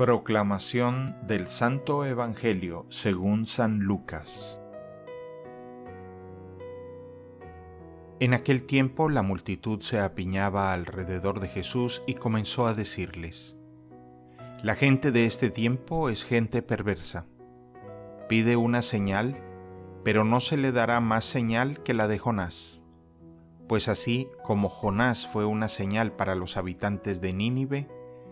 Proclamación del Santo Evangelio según San Lucas En aquel tiempo la multitud se apiñaba alrededor de Jesús y comenzó a decirles, La gente de este tiempo es gente perversa. Pide una señal, pero no se le dará más señal que la de Jonás. Pues así como Jonás fue una señal para los habitantes de Nínive,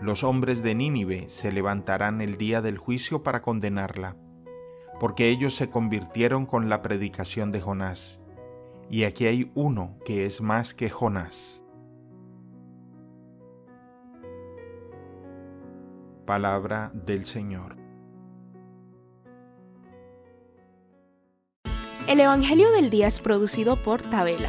los hombres de Nínive se levantarán el día del juicio para condenarla, porque ellos se convirtieron con la predicación de Jonás. Y aquí hay uno que es más que Jonás. Palabra del Señor. El Evangelio del Día es producido por Tabela,